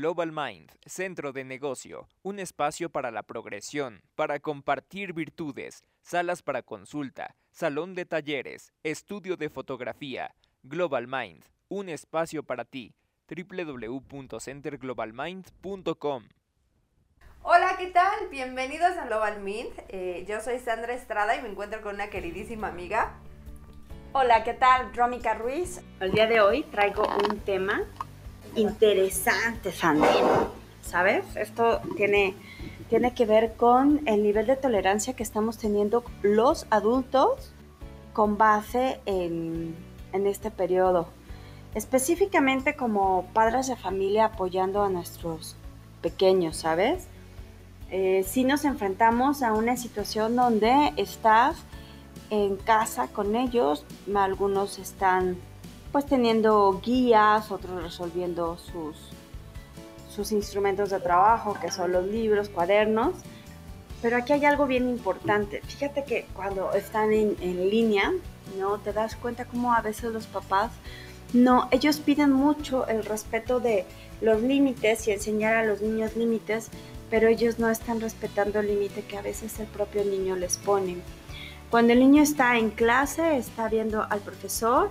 Global Mind, Centro de Negocio, un espacio para la progresión, para compartir virtudes, salas para consulta, salón de talleres, estudio de fotografía. Global Mind, un espacio para ti. www.centerglobalmind.com Hola, ¿qué tal? Bienvenidos a Global Mind. Eh, yo soy Sandra Estrada y me encuentro con una queridísima amiga. Hola, ¿qué tal? Rómica Ruiz. El día de hoy traigo un tema interesante, Sandy. ¿Sabes? Esto tiene, tiene que ver con el nivel de tolerancia que estamos teniendo los adultos con base en, en este periodo. Específicamente como padres de familia apoyando a nuestros pequeños, ¿sabes? Eh, si nos enfrentamos a una situación donde estás en casa con ellos, algunos están pues teniendo guías, otros resolviendo sus, sus instrumentos de trabajo, que son los libros, cuadernos. Pero aquí hay algo bien importante. Fíjate que cuando están en, en línea, ¿no? Te das cuenta cómo a veces los papás, no, ellos piden mucho el respeto de los límites y enseñar a los niños límites, pero ellos no están respetando el límite que a veces el propio niño les pone. Cuando el niño está en clase, está viendo al profesor,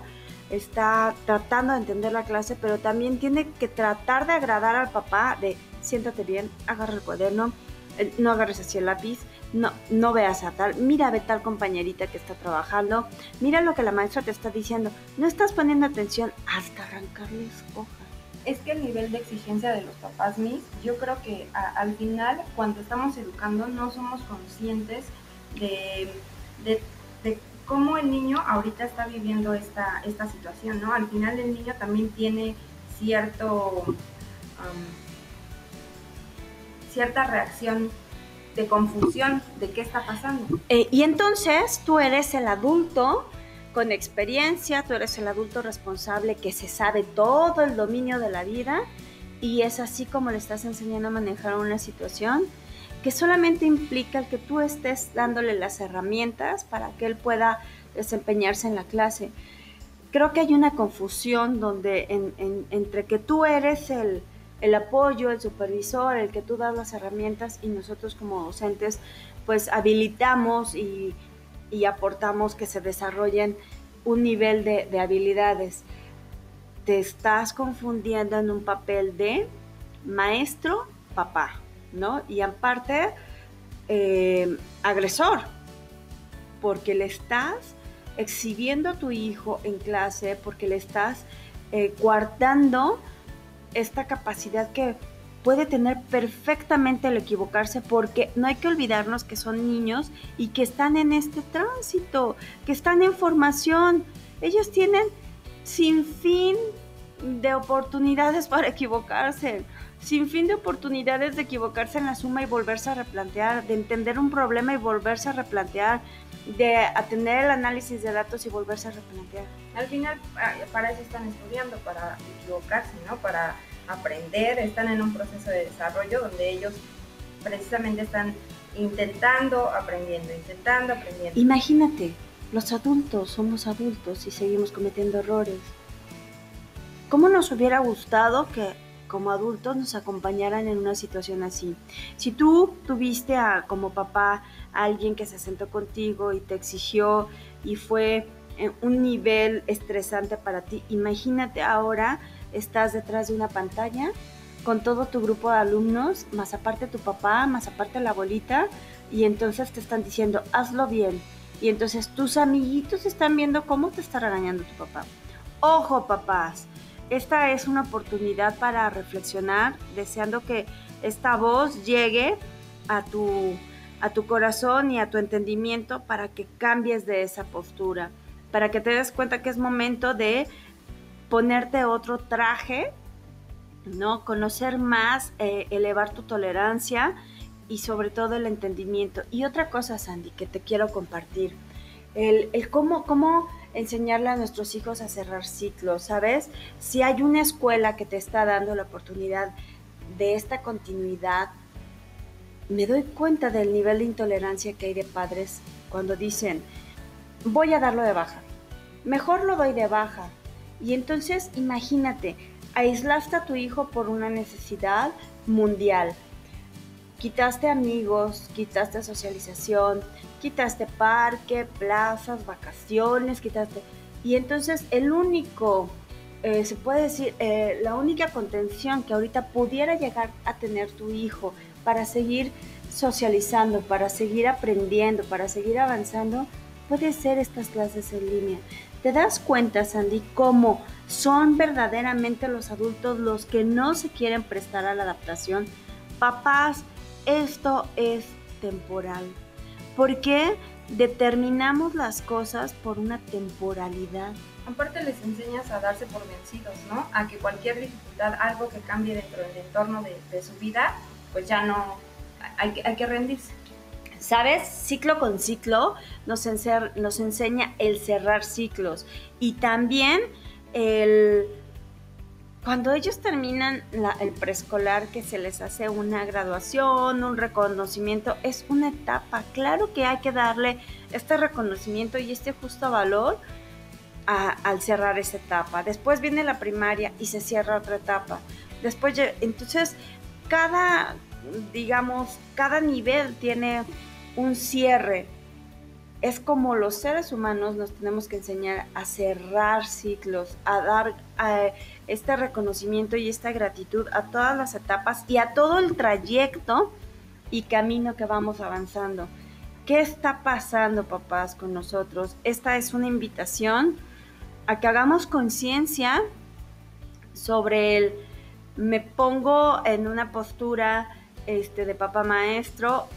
está tratando de entender la clase, pero también tiene que tratar de agradar al papá, de siéntate bien, agarra el cuaderno, eh, no agarres así el lápiz, no, no veas a tal, mira ve tal compañerita que está trabajando, mira lo que la maestra te está diciendo, no estás poniendo atención hasta arrancarles hojas. Es que el nivel de exigencia de los papás mis, yo creo que al final cuando estamos educando no somos conscientes de, de, de cómo el niño ahorita está viviendo esta, esta situación, ¿no? Al final el niño también tiene cierto, cierta reacción de confusión de qué está pasando. Eh, y entonces tú eres el adulto con experiencia, tú eres el adulto responsable que se sabe todo el dominio de la vida y es así como le estás enseñando a manejar una situación que solamente implica el que tú estés dándole las herramientas para que él pueda desempeñarse en la clase. Creo que hay una confusión donde entre que tú eres el, apoyo, el supervisor, el que tú das las herramientas y nosotros como docentes pues habilitamos y, aportamos que se desarrollen un nivel de, de habilidades. Te estás confundiendo en un papel de maestro, papá. ¿No? Y aparte, eh, agresor, porque le estás exhibiendo a tu hijo en clase, porque le estás eh, guardando esta capacidad que puede tener perfectamente el equivocarse, porque no hay que olvidarnos que son niños y que están en este tránsito, que están en formación. Ellos tienen sin fin de oportunidades para equivocarse sin fin de oportunidades de equivocarse en la suma y volverse a replantear, de entender un problema y volverse a replantear, de atender el análisis de datos y volverse a replantear. Al final, para eso están estudiando, para equivocarse, ¿no? Para aprender, están en un proceso de desarrollo donde ellos precisamente están intentando, aprendiendo, intentando, aprendiendo. Imagínate, los adultos somos adultos y seguimos cometiendo errores. ¿Cómo nos hubiera gustado que como adultos nos acompañaran en una situación así. Si tú tuviste a, como papá a alguien que se sentó contigo y te exigió y fue un nivel estresante para ti, imagínate ahora estás detrás de una pantalla con todo tu grupo de alumnos, más aparte tu papá, más aparte la abuelita, y entonces te están diciendo, hazlo bien. Y entonces tus amiguitos están viendo cómo te está regañando tu papá. Ojo, papás, esta es una oportunidad para reflexionar, deseando que esta voz llegue a tu, a tu corazón y a tu entendimiento para que cambies de esa postura, para que te des cuenta que es momento de ponerte otro traje, ¿no? Conocer más, eh, elevar tu tolerancia y sobre todo el entendimiento. Y otra cosa, Sandy, que te quiero compartir, el, el cómo, cómo enseñarle a nuestros hijos a cerrar ciclos, ¿sabes? Si hay una escuela que te está dando la oportunidad de esta continuidad, me doy cuenta del nivel de intolerancia que hay de padres cuando dicen, voy a darlo de baja, mejor lo doy de baja. Y entonces imagínate, aislaste a tu hijo por una necesidad mundial. Quitaste amigos, quitaste socialización, quitaste parque, plazas, vacaciones, quitaste... Y entonces el único, eh, se puede decir, eh, la única contención que ahorita pudiera llegar a tener tu hijo para seguir socializando, para seguir aprendiendo, para seguir avanzando, puede ser estas clases en línea. ¿Te das cuenta, Sandy, cómo son verdaderamente los adultos los que no se quieren prestar a la adaptación? Papás, esto es temporal. ¿Por qué determinamos las cosas por una temporalidad? Aparte les enseñas a darse por vencidos, ¿no? A que cualquier dificultad, algo que cambie dentro del entorno de, su vida, pues ya no, hay, hay que rendirse. ¿Sabes? Ciclo con ciclo nos, nos enseña el cerrar ciclos y también el cuando ellos terminan el preescolar, que se les hace una graduación, un reconocimiento, es una etapa. Claro que hay que darle este reconocimiento y este justo valor al cerrar esa etapa. Después viene la primaria y se cierra otra etapa. Después, entonces, cada, digamos, cada nivel tiene un cierre. Es como los seres humanos nos tenemos que enseñar a cerrar ciclos, a dar este reconocimiento y esta gratitud a todas las etapas y a todo el trayecto y camino que vamos avanzando. ¿Qué está pasando, papás, con nosotros? Esta es una invitación a que hagamos conciencia sobre el me pongo en una postura este, de papá maestro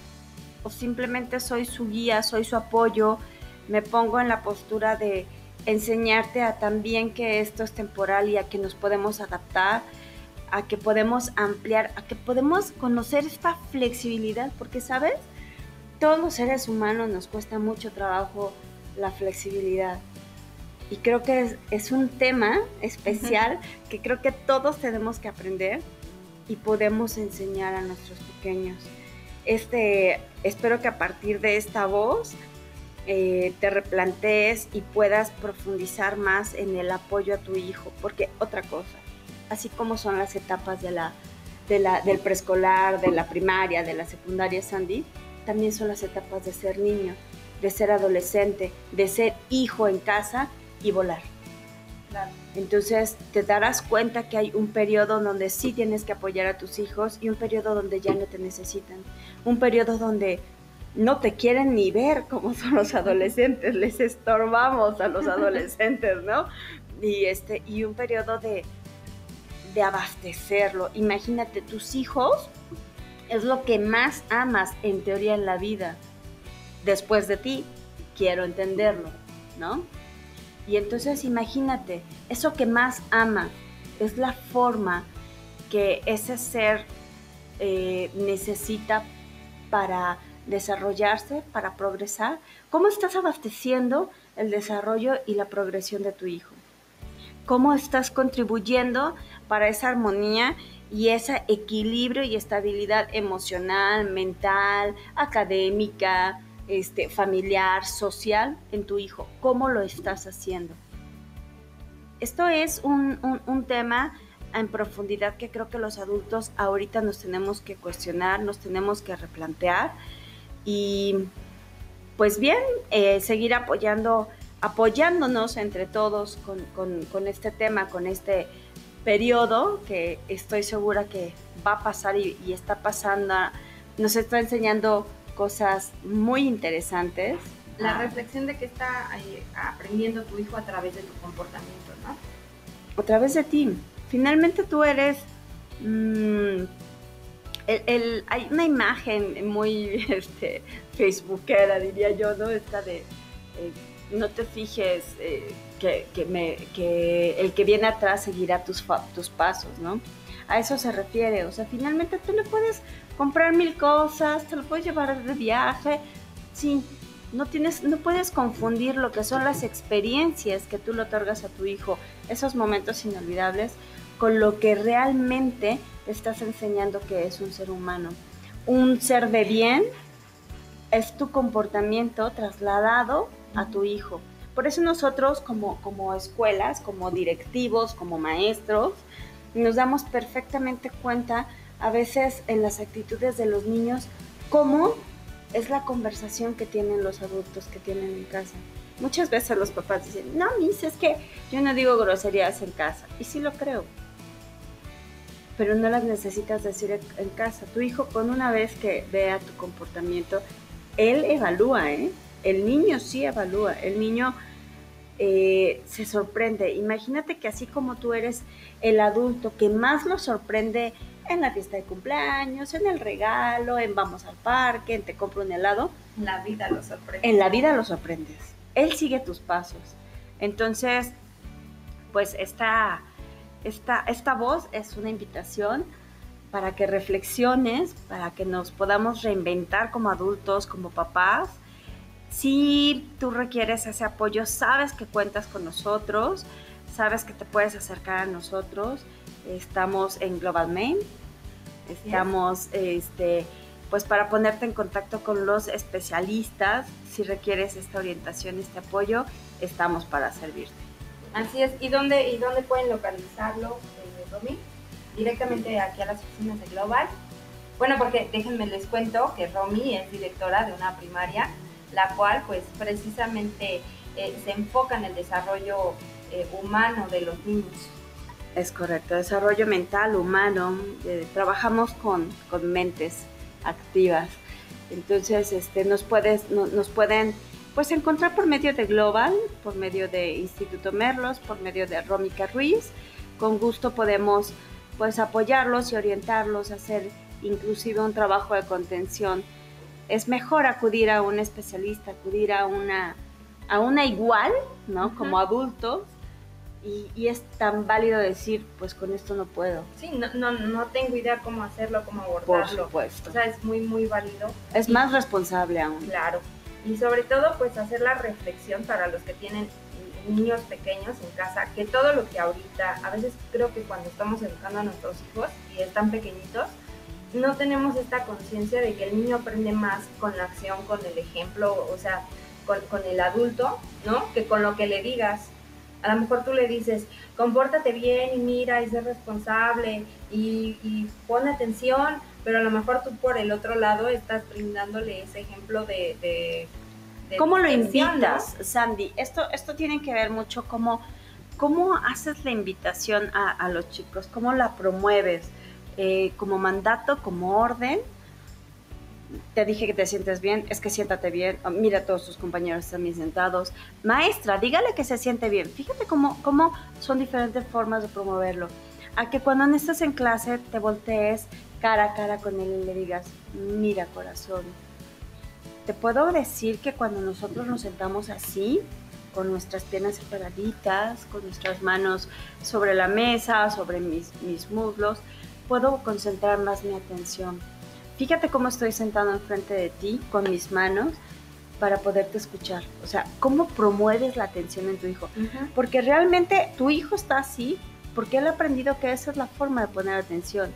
o simplemente soy su guía, soy su apoyo, me pongo en la postura de enseñarte a también que esto es temporal y a que nos podemos adaptar, a que podemos ampliar, a que podemos conocer esta flexibilidad, porque sabes, todos los seres humanos nos cuesta mucho trabajo la flexibilidad. Y creo que es, es un tema especial que creo que todos tenemos que aprender y podemos enseñar a nuestros pequeños este, espero que a partir de esta voz eh, te replantees y puedas profundizar más en el apoyo a tu hijo, porque otra cosa, así como son las etapas de la, del preescolar, de la primaria, de la secundaria, Sandy, también son las etapas de ser niño, de ser adolescente, de ser hijo en casa y volar. Entonces te darás cuenta que hay un periodo donde sí tienes que apoyar a tus hijos y un periodo donde ya no te necesitan. Un periodo donde no te quieren ni ver como son los adolescentes, les estorbamos a los adolescentes, ¿no? Y, este, y un periodo de, de abastecerlo. Imagínate, tus hijos es lo que más amas en teoría en la vida. Después de ti, quiero entenderlo, ¿no? Y entonces imagínate, eso que más ama es la forma que ese ser eh, necesita para desarrollarse, para progresar. ¿Cómo estás abasteciendo el desarrollo y la progresión de tu hijo? ¿Cómo estás contribuyendo para esa armonía y ese equilibrio y estabilidad emocional, mental, académica, este, familiar, social en tu hijo. ¿Cómo lo estás haciendo? Esto es un, tema en profundidad que creo que los adultos ahorita nos tenemos que cuestionar, nos tenemos que replantear y pues bien, eh, seguir apoyando, apoyándonos entre todos con, este tema, con este periodo que estoy segura que va a pasar y, y está pasando, nos está enseñando cosas muy interesantes. La ah. reflexión de que está eh, aprendiendo tu hijo a través de tu comportamiento, ¿no? A través de ti. Finalmente tú eres... Mm, el, hay una imagen muy este, facebookera, diría yo, ¿no? Esta de... Eh, no te fijes eh, que, que, me, que, el que viene atrás seguirá tus, tus pasos, ¿no? A eso se refiere. O sea, finalmente tú le puedes comprar mil cosas, te lo puedes llevar de viaje. Sí, no tienes, no puedes confundir lo que son las experiencias que tú le otorgas a tu hijo, esos momentos inolvidables, con lo que realmente estás enseñando que es un ser humano. Un ser de bien es tu comportamiento trasladado a tu hijo. Por eso nosotros como, como escuelas, como directivos, como maestros, nos damos perfectamente cuenta a veces en las actitudes de los niños cómo es la conversación que tienen los adultos que tienen en casa. Muchas veces los papás dicen, no, mis, es que yo no digo groserías en casa. Y sí lo creo. Pero no las necesitas decir en casa. Tu hijo con una vez que vea tu comportamiento, él evalúa, ¿eh? El niño sí evalúa. El niño eh, se sorprende. Imagínate que así como tú eres el adulto que más lo sorprende en la fiesta de cumpleaños, en el regalo, en vamos al parque, en te compro un helado. En la vida lo sorprendes. En la vida lo sorprendes. Él sigue tus pasos. Entonces, pues esta, esta, esta voz es una invitación para que reflexiones, para que nos podamos reinventar como adultos, como papás. Si tú requieres ese apoyo, sabes que cuentas con nosotros, sabes que te puedes acercar a nosotros. Estamos en Global Main. Estamos, este, pues para ponerte en contacto con los especialistas, si requieres esta orientación, este apoyo, estamos para servirte. Así es. ¿Y dónde, y dónde pueden localizarlo, eh, Romy? Directamente aquí a las oficinas de Global. Bueno, porque déjenme les cuento que Romy es directora de una primaria, la cual pues precisamente eh, se enfoca en el desarrollo eh, humano de los niños. Es correcto, desarrollo mental, humano, eh, trabajamos con, con, mentes activas. Entonces, este, nos, puedes, nos pueden pues, encontrar por medio de Global, por medio de Instituto Merlos, por medio de Rómica Ruiz. Con gusto podemos pues, apoyarlos y orientarlos a hacer inclusive un trabajo de contención. Es mejor acudir a un especialista, acudir a una, a una igual, ¿no? Como adultos, y, es tan válido decir, pues con esto no puedo. Sí, no, no, no tengo idea cómo hacerlo, cómo abordarlo. Por supuesto. O sea, es muy, muy válido. Es más responsable aún. Claro. Y sobre todo, pues hacer la reflexión para los que tienen niños pequeños en casa, que todo lo que ahorita, a veces creo que cuando estamos educando a nuestros hijos y están pequeñitos, no tenemos esta conciencia de que el niño aprende más con la acción, con el ejemplo, o sea, con, con el adulto, ¿no? Que con lo que le digas a lo mejor tú le dices, compórtate bien y mira y sé responsable y, y pon atención, pero a lo mejor tú por el otro lado estás brindándole ese ejemplo de... de, ¿Cómo lo invitas, Sandy? Esto, esto tiene que ver mucho cómo, cómo haces la invitación a, los chicos, cómo la promueves, eh, como mandato, como orden, te dije que te sientes bien, es que siéntate bien, oh, mira a todos tus compañeros están bien sentados. Maestra, dígale que se siente bien. Fíjate cómo, cómo son diferentes formas de promoverlo. A que cuando no estás en clase te voltees cara a cara con él y le digas, mira corazón, te puedo decir que cuando nosotros nos sentamos así, con nuestras piernas separaditas, con nuestras manos sobre la mesa, sobre mis, mis muslos, puedo concentrar más mi atención fíjate cómo estoy sentado enfrente de ti con mis manos para poderte escuchar. O sea, cómo promueves la atención en tu hijo. Porque realmente tu hijo está así porque él ha aprendido que esa es la forma de poner atención.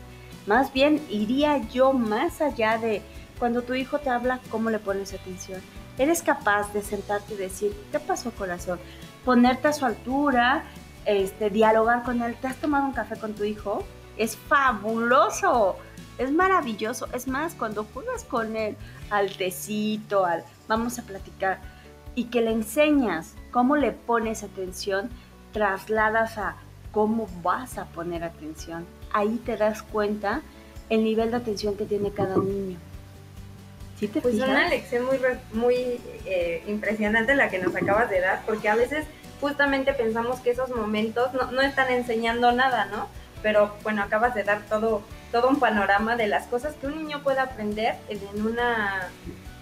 Más bien iría yo más allá de cuando tu hijo te habla, cómo le pones atención. Eres capaz de sentarte y decir, ¿qué pasó corazón? Ponerte a su altura, este, dialogar con él. ¿Te has tomado un café con tu hijo? Es fabuloso es maravilloso. Es más, cuando juegas con él al tecito, al vamos a platicar, y que le enseñas cómo le pones atención, trasladas a cómo vas a poner atención. Ahí te das cuenta el nivel de atención que tiene cada niño. ¿Sí te pues una lección muy, muy eh, impresionante la que nos acabas de dar, porque a veces justamente pensamos que esos momentos no, no están enseñando nada, ¿no? Pero bueno, acabas de dar todo todo un panorama de las cosas que un niño puede aprender en una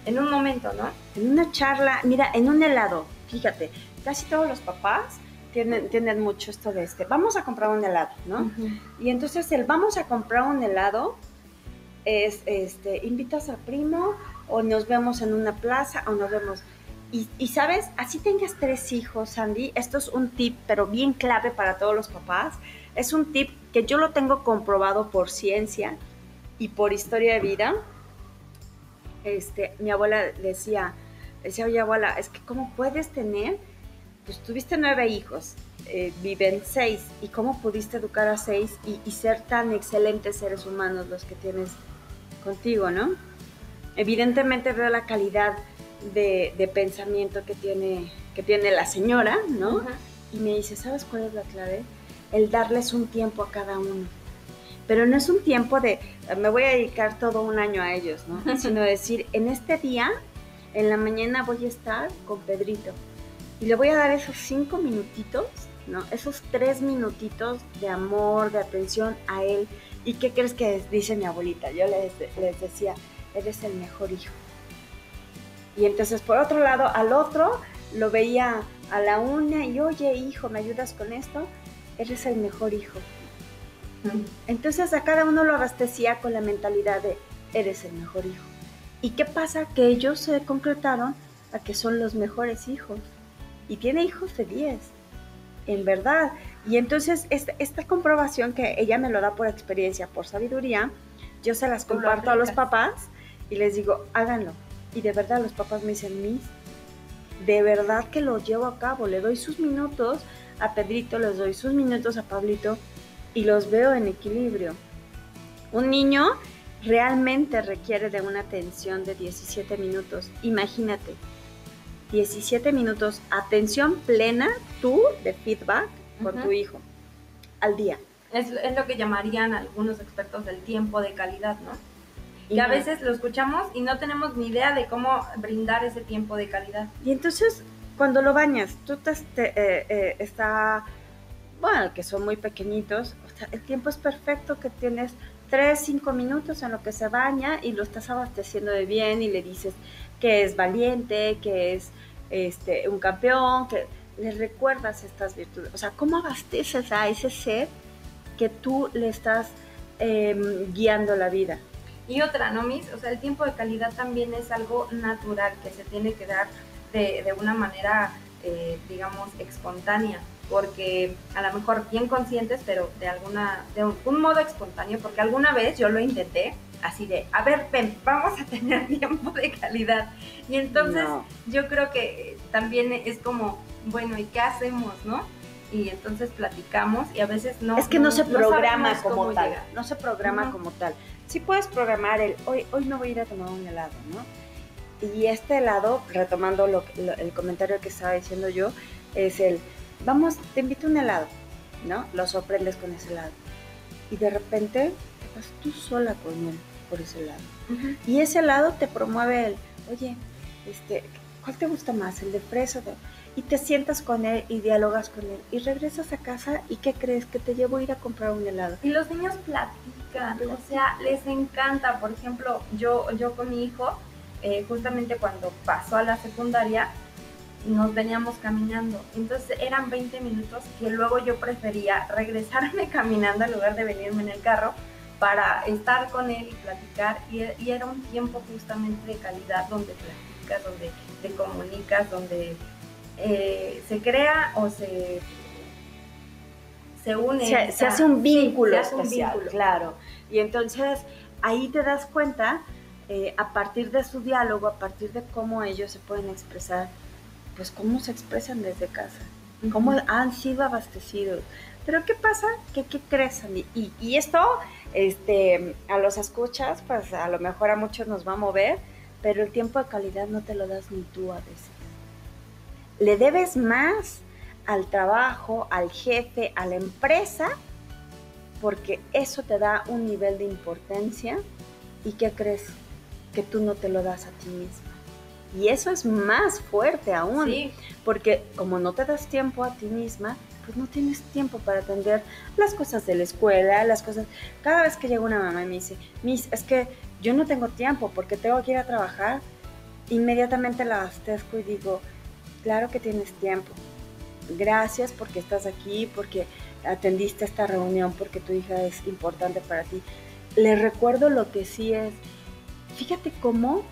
en un momento, ¿no? En una charla, mira, en un helado, fíjate, casi todos los papás tienen, tienen mucho esto de este, vamos a comprar un helado, ¿no? Y entonces el vamos a comprar un helado es, este, invitas al primo o nos vemos en una plaza o nos vemos... Y, y, sabes, así tengas tres hijos, Sandy, esto es un tip, pero bien clave para todos los papás. Es un tip que yo lo tengo comprobado por ciencia y por historia de vida. Este, mi abuela decía, decía, oye abuela, es que cómo puedes tener pues tuviste nueve hijos, eh, viven seis, ¿y cómo pudiste educar a seis y, y ser tan excelentes seres humanos los que tienes contigo, ¿no? Evidentemente veo la calidad de, de pensamiento que tiene, que tiene la señora, ¿no? Ajá. Y me dice, ¿sabes cuál es la clave? El darles un tiempo a cada uno. Pero no es un tiempo de, me voy a dedicar todo un año a ellos, ¿no? Sino decir, en este día, en la mañana voy a estar con Pedrito. Y le voy a dar esos cinco minutitos, ¿no? Esos tres minutitos de amor, de atención a él. ¿Y qué crees que dice mi abuelita? Yo les, les decía, eres el mejor hijo. Y entonces, por otro lado, al otro lo veía a la una y, oye, hijo, ¿me ayudas con esto? Eres el mejor hijo. Entonces a cada uno lo abastecía con la mentalidad de, eres el mejor hijo. ¿Y qué pasa? Que ellos se concretaron a que son los mejores hijos. Y tiene hijos de 10, en verdad. Y entonces esta, esta comprobación que ella me lo da por experiencia, por sabiduría, yo se las comparto a los papás y les digo, háganlo. Y de verdad los papás me dicen, Miss, de verdad que lo llevo a cabo. Le doy sus minutos a Pedrito, les doy sus minutos a Pablito y los veo en equilibrio. Un niño realmente requiere de una atención de 17 minutos. Imagínate, 17 minutos, atención plena, tú de feedback con tu hijo al día. Es, es lo que llamarían algunos expertos del tiempo de calidad, ¿no? Y Que a veces lo escuchamos y no tenemos ni idea de cómo brindar ese tiempo de calidad. Y entonces, cuando lo bañas, tú te, eh, eh, está, bueno, que son muy pequeñitos, o sea, el tiempo es perfecto que tienes 3, 5 minutos en lo que se baña y lo estás abasteciendo de bien y le dices que es valiente, que es este, un campeón, que le recuerdas estas virtudes. O sea, ¿cómo abasteces a ese ser que tú le estás em, guiando la vida? Y otra, ¿no, Miss? O sea, el tiempo de calidad también es algo natural que se tiene que dar de, de una manera, eh, digamos, espontánea. Porque a lo mejor bien conscientes, pero de alguna, de un, un modo espontáneo, porque alguna vez yo lo intenté, así de, a ver, ven, vamos a tener tiempo de calidad. Y entonces No. yo creo que también es como, bueno, ¿y qué hacemos, no? Y entonces platicamos y a veces no. es que no, se programa como tal. llegar. No se programa como tal. Sí puedes programar el hoy, hoy no voy a ir a tomar un helado, ¿no? Y este helado, retomando lo, lo- el comentario que estaba diciendo yo, es el vamos, te invito a un helado, ¿no? Lo sorprendes con ese helado. Y de repente te vas tú sola con él por ese helado. Ujú. Y ese helado te promueve el, oye, este, ¿cuál te gusta más? ¿El de fresa? de-?" Y te sientas con él y dialogas con él. Y regresas a casa y ¿qué crees? Que te llevo a ir a comprar un helado. Y los niños platican, o sea, les encanta. Por ejemplo, yo, yo con mi hijo, eh, justamente cuando pasó a la secundaria, nos veníamos caminando. Entonces eran 20 minutos que luego yo prefería regresarme caminando en lugar de venirme en el carro para estar con él y platicar. Y, y era un tiempo justamente de calidad donde platicas, donde te comunicas, donde eh, se crea o se, se une. se, hace un sí, vínculo se hace un especial, vínculo. claro. Y entonces ahí te das cuenta, eh, a partir de su diálogo, a partir de cómo ellos se pueden expresar, pues cómo se expresan desde casa, cómo han sido abastecidos. Pero ¿qué pasa? ¿Qué, qué crees, Andy? Y, y esto, este, a los escuchas, pues a lo mejor a muchos nos va a mover, pero el tiempo de calidad no te lo das ni tú a veces. Le debes más al trabajo, al jefe, a la empresa, porque eso te da un nivel de importancia y ¿qué crees? Que tú no te lo das a ti misma. Y eso es más fuerte aún, Sí, porque como no te das tiempo a ti misma, pues no tienes tiempo para atender las cosas de la escuela, las cosas... Cada vez que llega una mamá y me dice, Miss, es que yo no tengo tiempo porque tengo que ir a trabajar, inmediatamente la abastezco y digo, claro que tienes tiempo. Gracias porque estás aquí, porque atendiste esta reunión, porque tu hija es importante para ti. Le recuerdo lo que sí es, fíjate cómo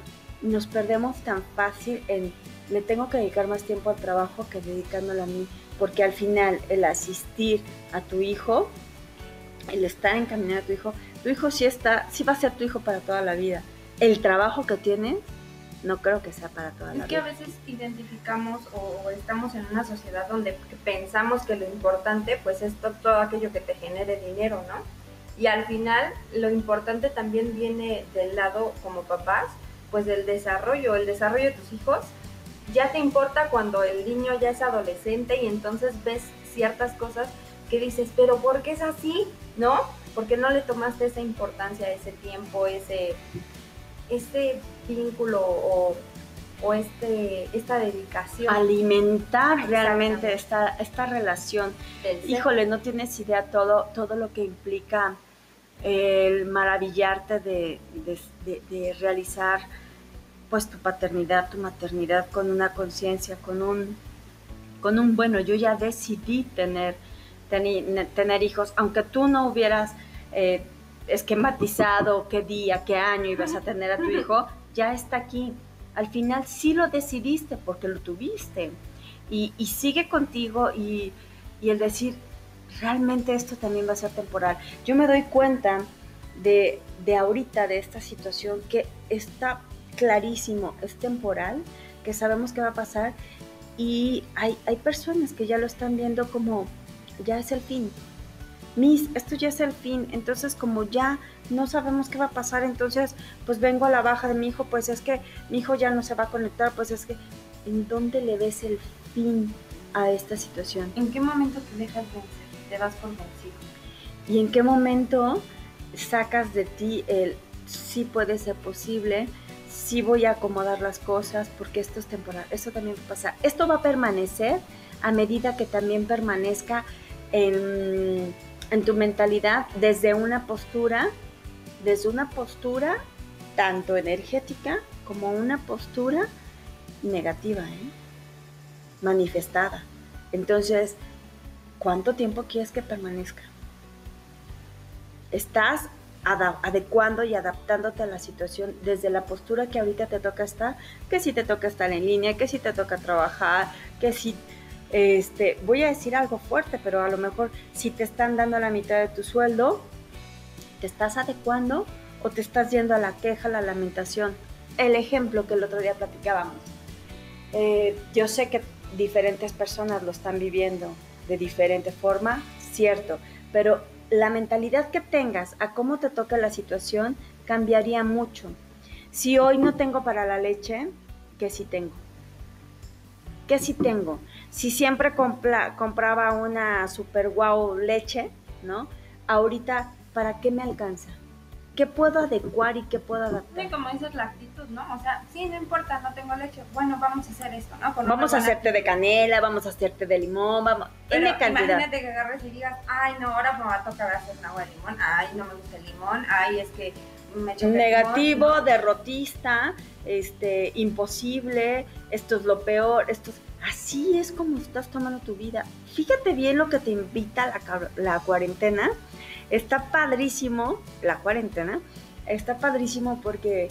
nos perdemos tan fácil en, le tengo que dedicar más tiempo al trabajo que dedicándolo a mí, porque al final el asistir a tu hijo, el estar encaminado a tu hijo, tu hijo sí está, sí va a ser tu hijo para toda la vida. El trabajo que tienes no creo que sea para toda la Es que a vida. veces identificamos o, estamos en una sociedad donde pensamos que lo importante pues es to- todo aquello que te genere dinero, ¿no? Y al final lo importante también viene del lado como papás, pues del desarrollo, el desarrollo de tus hijos. Ya te importa cuando el niño ya es adolescente y entonces ves ciertas cosas que dices, pero ¿por qué es así? ¿No? Porque no le tomaste esa importancia, ese tiempo, ese, ese vínculo o, o este, esta dedicación. Alimentar realmente esta, esta relación. Híjole, no tienes idea todo, todo lo que implica el maravillarte de, de- de- de realizar pues tu paternidad, tu maternidad con una conciencia, con un, con un bueno, yo ya decidí tener, tener hijos, aunque tú no hubieras eh, esquematizado qué día, qué año ibas a tener a tu hijo, ya está aquí. Al final sí lo decidiste porque lo tuviste y, sigue contigo y, el decir, realmente esto también va a ser temporal. Yo me doy cuenta de, ahorita, de esta situación, que está clarísimo, es temporal, que sabemos qué va a pasar y hay, hay personas que ya lo están viendo como, ya es el fin. Miss, esto ya es el fin, entonces como ya no sabemos qué va a pasar, entonces pues vengo a la baja de mi hijo, pues es que mi hijo ya no se va a conectar, pues es que, ¿en dónde le ves el fin a esta situación? ¿En qué momento te dejas vencer? Te das por vencido. ¿Y en qué momento sacas de ti el sí puede ser posible, sí voy a acomodar las cosas porque esto es temporal, esto también va a pasar, esto va a permanecer a medida que también permanezca en, en tu mentalidad desde una postura, desde una postura tanto energética como una postura negativa, ¿eh? manifestada. Entonces, ¿cuánto tiempo quieres que permanezca? Estás adecuando y adaptándote a la situación desde la postura que ahorita te toca estar, que si te toca estar en línea, que si te toca trabajar, que si, este, voy a decir algo fuerte, pero a lo mejor si te están dando la mitad de tu sueldo, ¿te estás adecuando o te estás yendo a la queja, a la lamentación? El ejemplo que el otro día platicábamos. Eh, yo sé que diferentes personas lo están viviendo de diferente forma, cierto, pero la mentalidad que tengas a cómo te toca la situación cambiaría mucho. Si hoy no tengo para la leche, ¿qué sí tengo? ¿Qué sí tengo? Si siempre compla- compraba una super wow leche, ¿no? Ahorita, ¿para qué me alcanza? ¿Qué puedo adecuar y qué puedo adaptar? Sí, como dices, la actitud, ¿no? O sea, sí, no importa, no tengo leche. Bueno, vamos a hacer esto, ¿no? Con Vamos a hacerte de canela, vamos a hacerte de limón, vamos. Pero N cantidad. imagínate que agarres y digas, ay, no, ahora me va a tocar hacer un agua de limón, ay, no me gusta el limón, ay, es que me choca el negativo, limón. derrotista, este, imposible, esto es lo peor, esto es... Así es como estás tomando tu vida. Fíjate bien lo que te invita la, cuarentena. Está padrísimo, la cuarentena, está padrísimo porque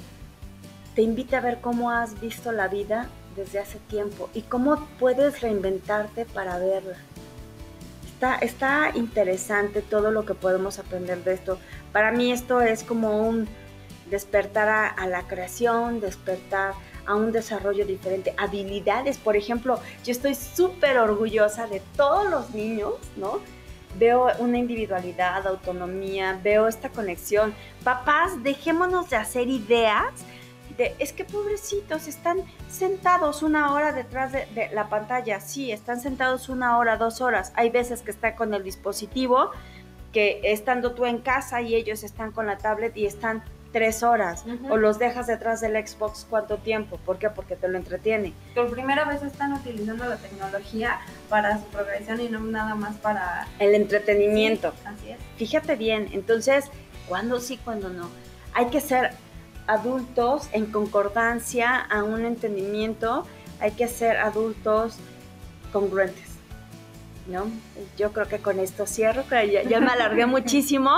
te invita a ver cómo has visto la vida desde hace tiempo y cómo puedes reinventarte para verla. Está, interesante todo lo que podemos aprender de esto. Para mí esto es como un despertar a la creación, despertar a un desarrollo diferente, habilidades. Por ejemplo, yo estoy súper orgullosa de todos los niños, ¿no? Veo una individualidad, autonomía, veo esta conexión. Papás, dejémonos de hacer ideas de, es que pobrecitos, están sentados una hora detrás de, de la pantalla. Sí, están sentados una hora, dos horas. Hay veces que están con el dispositivo, que estando tú en casa y ellos están con la tablet y están tres horas. Ujú. O los dejas detrás del Xbox cuánto tiempo. ¿Por qué? Porque te lo entretiene. Por primera vez están utilizando la tecnología para su progresión y no nada más para... El entretenimiento. Sí, así es. Fíjate bien, entonces, ¿cuándo sí, cuándo no? Hay que ser adultos en concordancia a un entendimiento, hay que ser adultos congruentes, ¿no? Yo creo que con esto cierro, pero ya, ya me alargué muchísimo.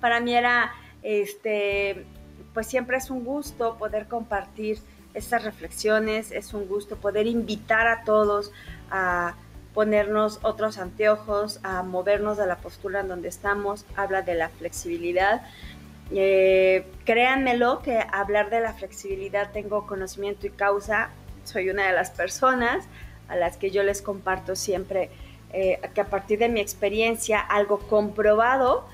Para mí era, este, pues siempre es un gusto poder compartir estas reflexiones, es un gusto poder invitar a todos a ponernos otros anteojos, a movernos de la postura en donde estamos, habla de la flexibilidad Eh, créanmelo que hablar de la flexibilidad tengo conocimiento y causa. Soy una de las personas a las que yo les comparto siempre eh, que a partir de mi experiencia, algo comprobado,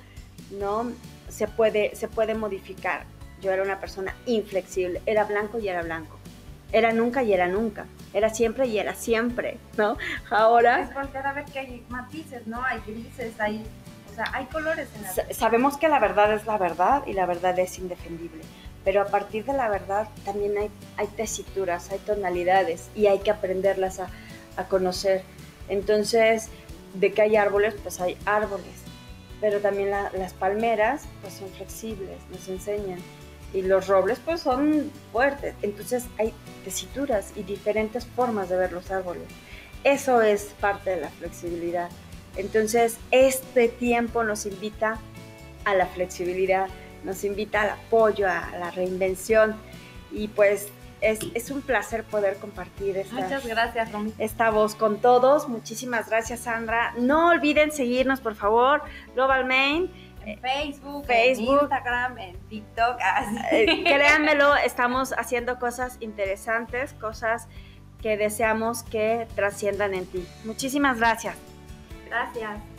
¿no? Se puede, se puede modificar. Yo era una persona inflexible, era blanco y era blanco, era nunca y era nunca, era siempre y era siempre, ¿no? Ahora... Es voltear a ver que hay matices, ¿no? Hay grises, hay, o sea, hay colores en la Sabemos que la verdad es la verdad y la verdad es indefendible, pero a partir de la verdad también hay, hay tesituras, hay tonalidades y hay que aprenderlas a, a conocer. Entonces, de que hay árboles, pues hay árboles, pero también las palmeras, pues son flexibles, nos enseñan. Y los robles, pues son fuertes. Entonces hay tesituras y diferentes formas de ver los árboles. Eso es parte de la flexibilidad. Entonces, este tiempo nos invita a la flexibilidad, nos invita al apoyo, a la reinvención. Y pues es, un placer poder compartir esta, Muchas gracias, esta voz con todos. Muchísimas gracias, Sandra. No olviden seguirnos, por favor, Global Main. En Facebook, Facebook, en Instagram, en TikTok. Eh, créanmelo, estamos haciendo cosas interesantes, cosas que deseamos que trasciendan en ti. Muchísimas gracias. Gracias.